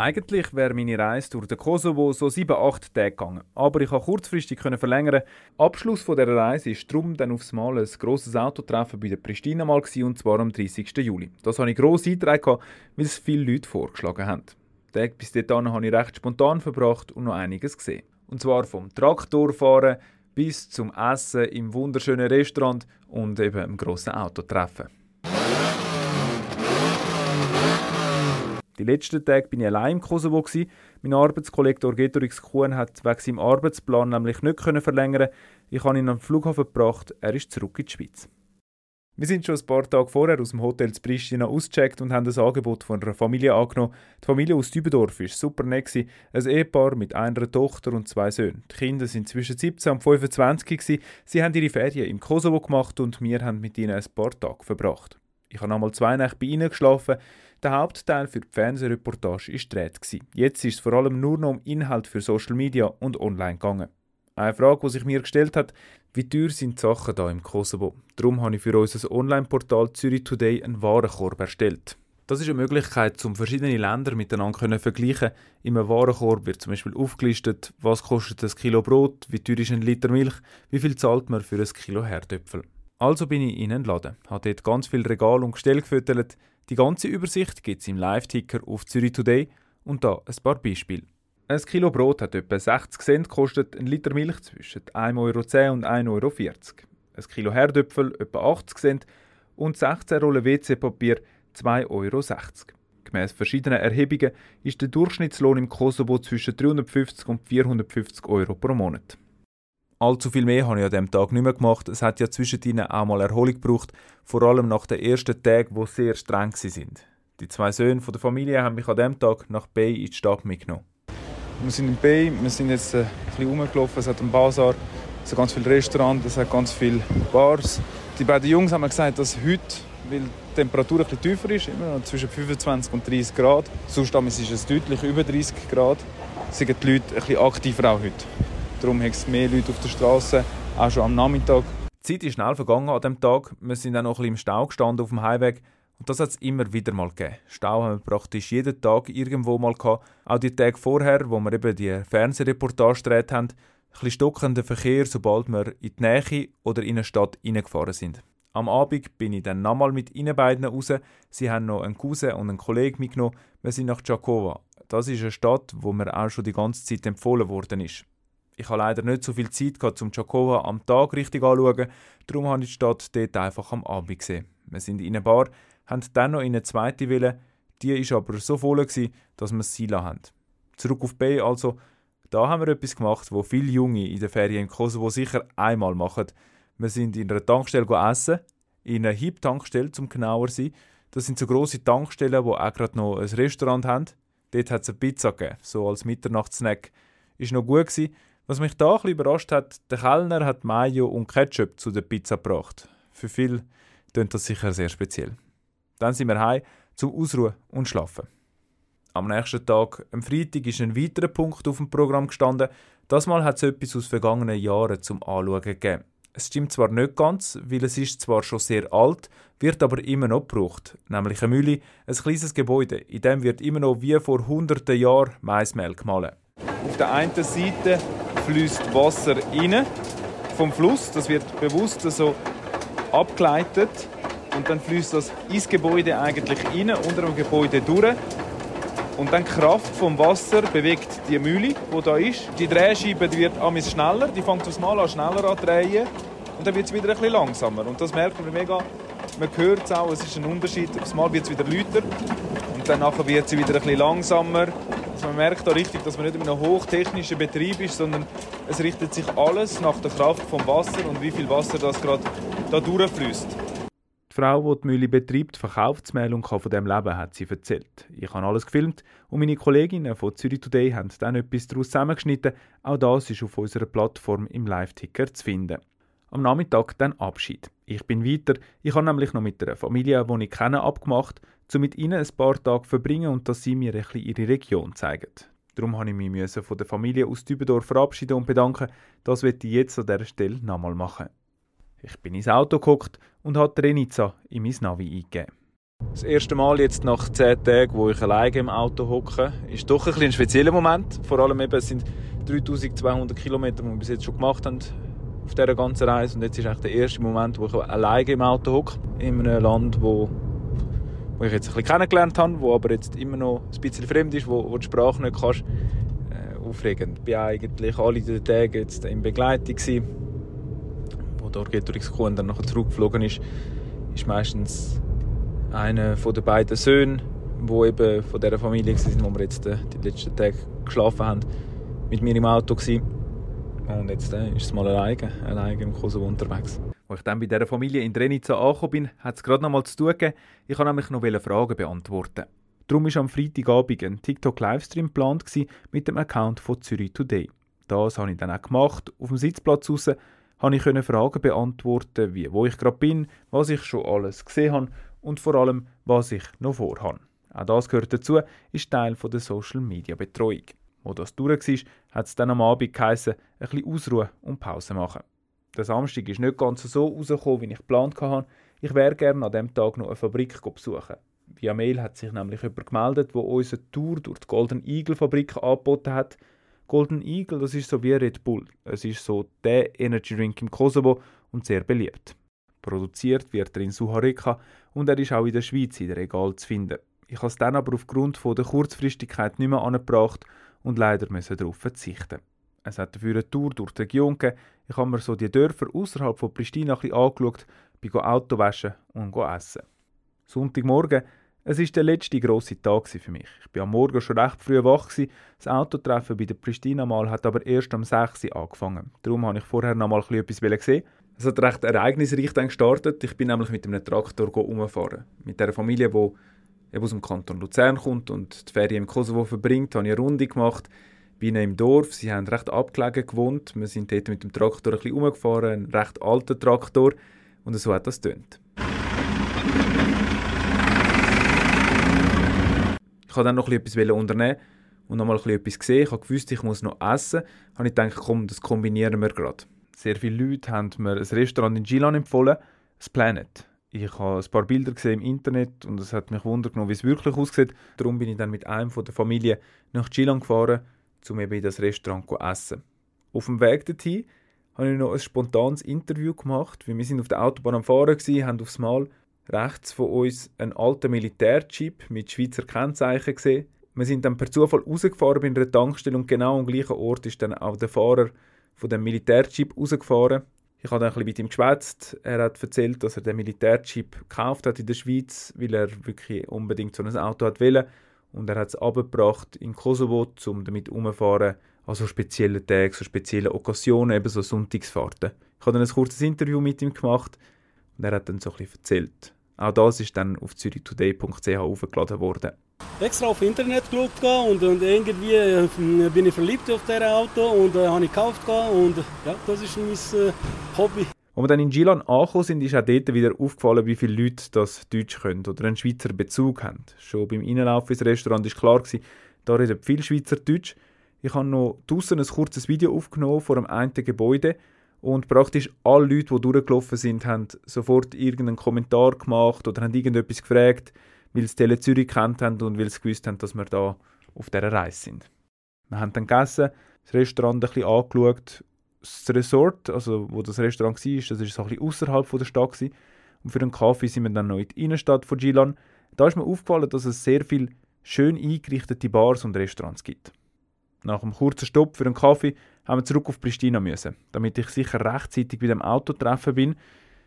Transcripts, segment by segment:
Eigentlich wäre meine Reise durch den Kosovo so sieben, acht Tage gegangen. Aber ich konnte kurzfristig verlängern. Abschluss dieser Reise war darum dann aufs Mal ein grosses Autotreffen bei der Pristina mal und zwar am 30. Juli. Das habe ich gross eingetragen, weil es viele Leute vorgeschlagen haben. Den Tag bis dahin habe ich recht spontan verbracht und noch einiges gesehen. Und zwar vom Traktorfahren bis zum Essen im wunderschönen Restaurant und eben im grossen Autotreffen. Die letzten Tage bin ich allein im Kosovo. Mein Arbeitskollege Orgetorix Kuhn hat wegen seinem Arbeitsplan nämlich nicht verlängern Ich habe ihn am Flughafen gebracht, er ist zurück in die Schweiz. Wir sind schon ein paar Tage vorher aus dem Hotel zu Pristina ausgecheckt und haben das Angebot von einer Familie angenommen. Die Familie aus Dübendorf war super nett. Ein Ehepaar mit einer Tochter und zwei Söhnen. Die Kinder sind zwischen 17 und 25. Sie haben ihre Ferien im Kosovo gemacht und wir haben mit ihnen ein paar Tage verbracht. Ich habe einmal zwei Nächte bei ihnen geschlafen. Der Hauptteil für die Fernsehreportage war gedreht. Jetzt ist es vor allem nur noch um Inhalt für Social Media und online gegangen. Eine Frage, die sich mir gestellt hat, wie teuer sind die Sachen hier im Kosovo? Darum habe ich für unser Online-Portal Zürich Today einen Warenkorb erstellt. Das ist eine Möglichkeit, um verschiedene Länder miteinander zu vergleichen. Im Warenkorb wird zum Beispiel aufgelistet, was kostet ein Kilo Brot, wie teuer ist ein Liter Milch, wie viel zahlt man für ein Kilo Herdöpfel. Also bin ich in einen Laden, habe dort ganz viel Regal und Gestell gefüttert, die ganze Übersicht gibt es im Live-Ticker auf Zürich Today und da ein paar Beispiele. Ein Kilo Brot hat etwa 60 Cent, kostet ein Liter Milch zwischen 1,10 Euro und 1,40 Euro. Ein Kilo Herdöpfel etwa 80 Cent und 16 Rollen WC-Papier 2,60 Euro. Gemäss verschiedenen Erhebungen ist der Durchschnittslohn im Kosovo zwischen 350 und 450 Euro pro Monat. Allzu viel mehr habe ich an diesem Tag nicht mehr gemacht. Es hat ja zwischendrin auch mal Erholung gebraucht, vor allem nach den ersten Tagen, die sehr streng sind. Die zwei Söhne der Familie haben mich an diesem Tag nach Bay in die Stadt mitgenommen. Wir sind in Bay, wir sind jetzt äh, ein bisschen rumgelaufen. Es hat einen Bazar, es hat ganz viele Restaurants, es hat ganz viele Bars. Die beiden Jungs haben mir gesagt, dass heute, weil die Temperatur bisschen tiefer ist, immer noch zwischen 25 und 30 Grad, sonst ist es deutlich über 30 Grad, sind die Leute ein bisschen aktiver auch heute. Darum hat es mehr Leute auf der Straße, auch schon am Nachmittag. Die Zeit ist schnell vergangen an diesem Tag. Wir sind auch noch ein bisschen im Stau gestanden auf dem Highway. Und das hat es immer wieder mal gegeben. Stau haben wir praktisch jeden Tag irgendwo mal gehabt. Auch die Tage vorher, wo wir eben die Fernsehreportage gedreht haben. Ein bisschen stockender Verkehr, sobald wir in die Nähe oder in eine Stadt reingefahren sind. Am Abend bin ich dann nochmal mit ihnen beiden raus. Sie haben noch einen Cousin und einen Kollegen mitgenommen. Wir sind nach Jakova. Das ist eine Stadt, wo mir auch schon die ganze Zeit empfohlen worden ist. Ich habe leider nicht so viel Zeit gehabt, um Chakova am Tag richtig anzuschauen, darum habe ich die Stadt dort einfach am Abend gesehen. Wir sind in einer Bar, haben dann noch in eine zweite Wille, die war aber so voll, gewesen, dass wir sein haben. Zurück auf B also, da haben wir etwas gemacht, wo viele Junge in der Ferien in Kosovo sicher einmal machen. Wir sind in einer Tankstelle essen, in einer Hip-Tankstelle, zum genauer zu sein. Das sind so grosse Tankstellen, die auch gerade noch ein Restaurant haben. Dort hat es eine Pizza gegeben, so als Mitternachtssnack. Ist noch gut gewesen, was mich da ein überrascht hat, der Kellner hat Mayo und Ketchup zu der Pizza gebracht. Für viele klingt das sicher sehr speziell. Dann sind wir heim zum Ausruhen und Schlafen. Am nächsten Tag, am Freitag, ist ein weiterer Punkt auf dem Programm gestanden. Das Mal hat es etwas aus vergangenen Jahren zum Anschauen gegeben. Es stimmt zwar nicht ganz, weil es ist zwar schon sehr alt, wird aber immer noch gebraucht. Nämlich eine Mühle, ein kleines Gebäude, in dem wird immer noch wie vor hunderten Jahren Maismehl gemahlen. Auf der einen Seite fließt Wasser rein vom Fluss. Das wird bewusst so abgeleitet und dann fließt das ins Gebäude eigentlich rein, unter dem Gebäude durch. Und dann die Kraft vom Wasser bewegt die Mühle, die da ist. Die Drehscheibe wird amis schneller, die fängt aufs Mal an schneller an drehen und dann wird es wieder ein langsamer. Und das merkt man mega. Man hört es auch, es ist ein Unterschied. Aufs Mal wird es wieder lauter und dann wird sie wieder ein langsamer also man merkt da richtig, dass man nicht in einem hochtechnischen Betrieb ist, sondern es richtet sich alles nach der Kraft vom Wasser und wie viel Wasser das gerade da durchfließt. Die Frau, die die Mühle betreibt, verkauft das Mehl und kann von dem leben, hat sie erzählt. Ich habe alles gefilmt und meine Kolleginnen von Zürich Today haben dann etwas daraus zusammengeschnitten. Auch das ist auf unserer Plattform im Live-Ticker zu finden. Am Nachmittag dann Abschied. Ich bin weiter. Ich habe nämlich noch mit einer Familie, die ich kenne, abgemacht, um mit ihnen ein paar Tage zu verbringen und dass sie mir ein ihre Region zeigen. Darum habe ich mich von der Familie aus Dübendorf verabschieden und bedanken. Das werde ich jetzt an dieser Stelle nochmal machen. Ich bin ins Auto geguckt und habe Renica in mein Navi eingegeben. Das erste Mal jetzt nach zehn Tagen, wo ich alleine im Auto hocke, ist doch ein, ein spezieller Moment. Vor allem eben, es sind 3200 Kilometer, die wir bis jetzt schon gemacht haben auf dieser ganzen Reise. Und jetzt ist eigentlich der erste Moment, wo ich alleine im Auto hocke. In einem Land, wo, wo ich jetzt ein bisschen kennengelernt habe, wo aber jetzt immer noch ein bisschen fremd ist, wo, wo die Sprache nicht kannst. Äh, aufregend. Ich war eigentlich alle diese Tage jetzt in Begleitung. Gewesen. Wo der Orgetorix-Kuhn dann nachher zurückgeflogen ist, ist meistens einer den beiden Söhne, wo eben von dieser Familie waren, wo wir jetzt äh, die letzten Tage geschlafen haben, mit mir im Auto gewesen. Und jetzt äh, ist es mal alleine, alleine im Kosovo unterwegs. Als ich dann bei dieser Familie in Drenica angekommen bin, hat es gerade noch mal zu tun gegeben. Ich wollte nämlich noch Fragen beantworten. Darum war am Freitagabend ein TikTok-Livestream geplant mit dem Account von Zürich Today. Das habe ich dann auch gemacht. Auf dem Sitzplatz raus konnte ich Fragen beantworten, wie wo ich gerade bin, was ich schon alles gesehen habe und vor allem, was ich noch vorhabe. Auch das gehört dazu, ist Teil der Social Media Betreuung. Wo das durch war, hat es dann am Abend geheißen, ein bisschen Ausruhe und Pause machen. Der Samstag ist nicht ganz so rausgekommen, wie ich geplant hatte. Ich wäre gerne an diesem Tag noch eine Fabrik besuchen. Via Mail hat sich nämlich jemand gemeldet, der uns eine Tour durch die Golden Eagle Fabrik angeboten hat. Golden Eagle, das ist so wie Red Bull. Es ist so der Energy Drink im Kosovo und sehr beliebt. Produziert wird er in Suhareka und er ist auch in der Schweiz in der Regal zu finden. Ich habe es dann aber aufgrund der Kurzfristigkeit nicht mehr angebracht und leider müssen darauf verzichten. Es hat dafür eine Tour durch die Region gegeben. Ich habe mir so die Dörfer außerhalb von Pristina ein angeschaut, bin Auto waschen und essen. Sonntagmorgen, es ist der letzte grosse Tag für mich. Ich bin am Morgen schon recht früh wach. Das Autotreffen bei der Pristina mal hat aber erst am 6 Uhr angefangen. Darum habe ich vorher noch mal etwas gesehen. Es hat recht ereignisreich gestartet. Ich bin nämlich mit einem Traktor umfahren. Mit der Familie, die eben aus dem Kanton Luzern kommt und die Ferien im Kosovo verbringt, habe ich eine Runde gemacht. Bin im Dorf, sie haben recht abgelegen gewohnt. Wir sind dort mit dem Traktor ein bisschen umgefahren, ein recht alter Traktor. Und so hat das tönt. Ich wollte dann noch etwas unternehmen und noch mal etwas gesehen. Ich gewusst, ich muss noch essen. Habe ich gedacht, komm, das kombinieren wir gerade. Sehr viele Leute haben mir ein Restaurant in Gilan empfohlen, das Planet. Ich habe ein paar Bilder gesehen im Internet und es hat mich wundern wie es wirklich aussieht. Darum bin ich dann mit einem von der Familie nach Chilan gefahren, um eben in das Restaurant zu essen. Auf dem Weg dorthin habe ich noch ein spontanes Interview gemacht, weil wir sind auf der Autobahn am Fahren waren, haben aufs Mal rechts von uns einen alten Militärjeep mit Schweizer Kennzeichen gesehen. Wir sind dann per Zufall rausgefahren bei einer Tankstelle und genau am gleichen Ort ist dann auch der Fahrer von dem Militärjeep rausgefahren ich habe dann ein bisschen mit ihm geschwätzt. Er hat erzählt, dass er den Militärchip gekauft hat in der Schweiz, weil er wirklich unbedingt so ein Auto hat wollen. Und er hat es abgebracht in Kosovo, um damit umzufahren, an so speziellen Tagen, so speziellen Okkasionen, eben so Sonntagsfahrten. Ich habe dann ein kurzes Interview mit ihm gemacht und er hat dann so ein bisschen erzählt. Auch das ist dann auf zürichtoday.ch aufgeladen worden extra auf Internet geschaut und, und irgendwie äh, bin ich verliebt auf dieses Auto und äh, habe ich gekauft und ja, das ist mein äh, Hobby. Als wir dann in Gilan angekommen sind, ist auch dort wieder aufgefallen, wie viele Leute das Deutsch können oder einen Schweizer Bezug haben. Schon beim Innenlauf ins Restaurant war klar, gewesen, da reden viele Schweizer Deutsch. Ich habe noch draußen ein kurzes Video aufgenommen vor einem einen Gebäude und praktisch alle Leute, die durchgelaufen sind, haben sofort irgendeinen Kommentar gemacht oder haben irgendetwas gefragt weil sie Tele Zürich kennt haben und weil sie gewusst haben, dass wir da auf dieser Reise sind. Wir haben dann gegessen, das Restaurant ein bisschen angeschaut. Das Resort, also wo das Restaurant war, das war so ein bisschen außerhalb der Stadt. Gewesen. Und für den Kaffee sind wir dann noch in die Innenstadt von Gilan. Da ist mir aufgefallen, dass es sehr viele schön eingerichtete Bars und Restaurants gibt. Nach einem kurzen Stopp für einen Kaffee haben wir zurück auf Pristina müssen, damit ich sicher rechtzeitig bei dem Auto treffen bin.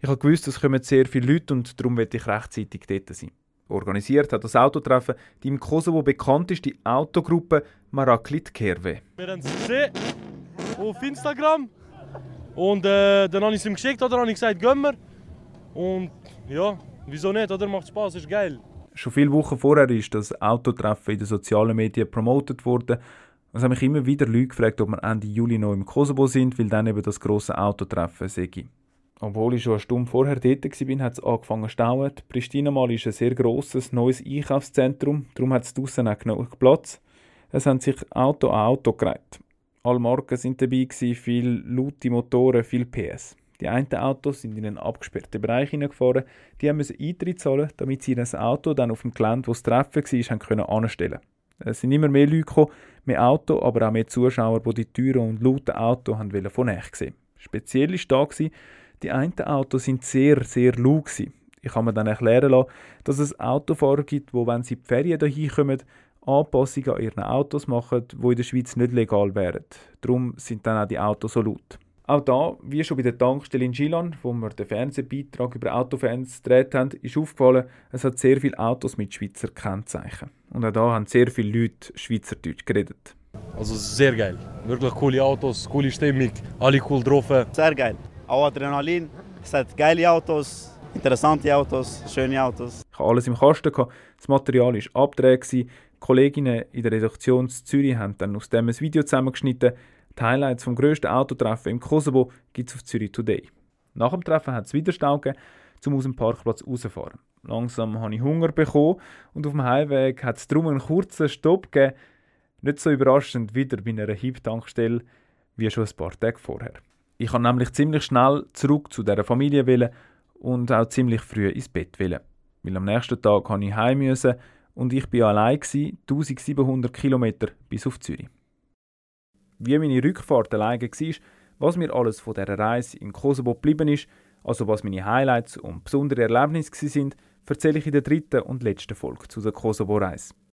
Ich habe gewusst, es kommen sehr viele Leute und darum werde ich rechtzeitig dort sein organisiert hat das Autotreffen die im Kosovo bekannt ist, die Autogruppe Maraklit Kerve. Wir haben es gesehen auf Instagram und äh, dann habe ich es ihm geschickt oder habe ich gesagt, gehen wir. Und ja, wieso nicht, oder? Macht Spaß, ist geil. Schon viele Wochen vorher ist das Autotreffen in den sozialen Medien promotet worden. Es haben mich immer wieder Leute gefragt, ob wir Ende Juli noch im Kosovo sind, weil dann eben das große Autotreffen sei. Obwohl ich schon eine Stunde vorher dort war, hat es angefangen zu stauen. Pristina mal ist ein sehr grosses, neues Einkaufszentrum, darum hat es draussen auch genug Platz. Es haben sich Auto an Auto gereiht. Alle Marken sind dabei, viele laute Motoren, viel PS. Die einen Autos sind in einen abgesperrten Bereich hineingefahren, die mussten Eintritt zahlen, damit sie das Auto dann auf dem Gelände, wo das Treffen war, haben können anstellen Es sind immer mehr Leute gekommen, mehr Auto, aber auch mehr Zuschauer, die die teuren und lauten Autos haben von näher sehen Speziell war da, die einen Autos sind sehr, sehr laut. Ich kann mir dann erklären lassen, dass es Autofahrer gibt, die, wenn sie in die Ferien hierher kommen, Anpassungen an ihren Autos machen, die in der Schweiz nicht legal wären. Darum sind dann auch die Autos so laut. Auch da, wie schon bei der Tankstelle in Gilon, wo wir den Fernsehbeitrag über Autofans gedreht haben, ist aufgefallen, es hat sehr viele Autos mit Schweizer Kennzeichen. Und auch da haben sehr viele Leute Schweizerdeutsch geredet. Also sehr geil. Wirklich coole Autos, coole Stimmung, alle cool drauf. Sehr geil. Auch Adrenalin. Es hat geile Autos, interessante Autos, schöne Autos. Ich hatte alles im Kasten. Das Material war abgedreht. Die Kolleginnen in der Redaktion Zürich haben dann aus dem ein Video zusammengeschnitten. Die Highlights vom grössten Autotreffen im Kosovo gibt es auf Zürich Today. Nach dem Treffen hat es wieder Stau gegeben, um aus dem Parkplatz rauszufahren. Langsam habe ich Hunger bekommen und auf dem Heimweg hat es darum einen kurzen Stopp gegeben. Nicht so überraschend wieder bei einer Hip-Tankstelle wie schon ein paar Tage vorher. Ich kann nämlich ziemlich schnell zurück zu der Familie wählen und auch ziemlich früh ins Bett wählen. Weil am nächsten Tag kann ich heim müssen und ich bin allein 1700 Kilometer bis auf Zürich. Wie meine Rückfahrt alleine war, was mir alles von dieser Reise in Kosovo geblieben ist, also was meine Highlights und besondere Erlebnisse sind, erzähle ich in der dritten und letzten Folge zu der Kosovo-Reise.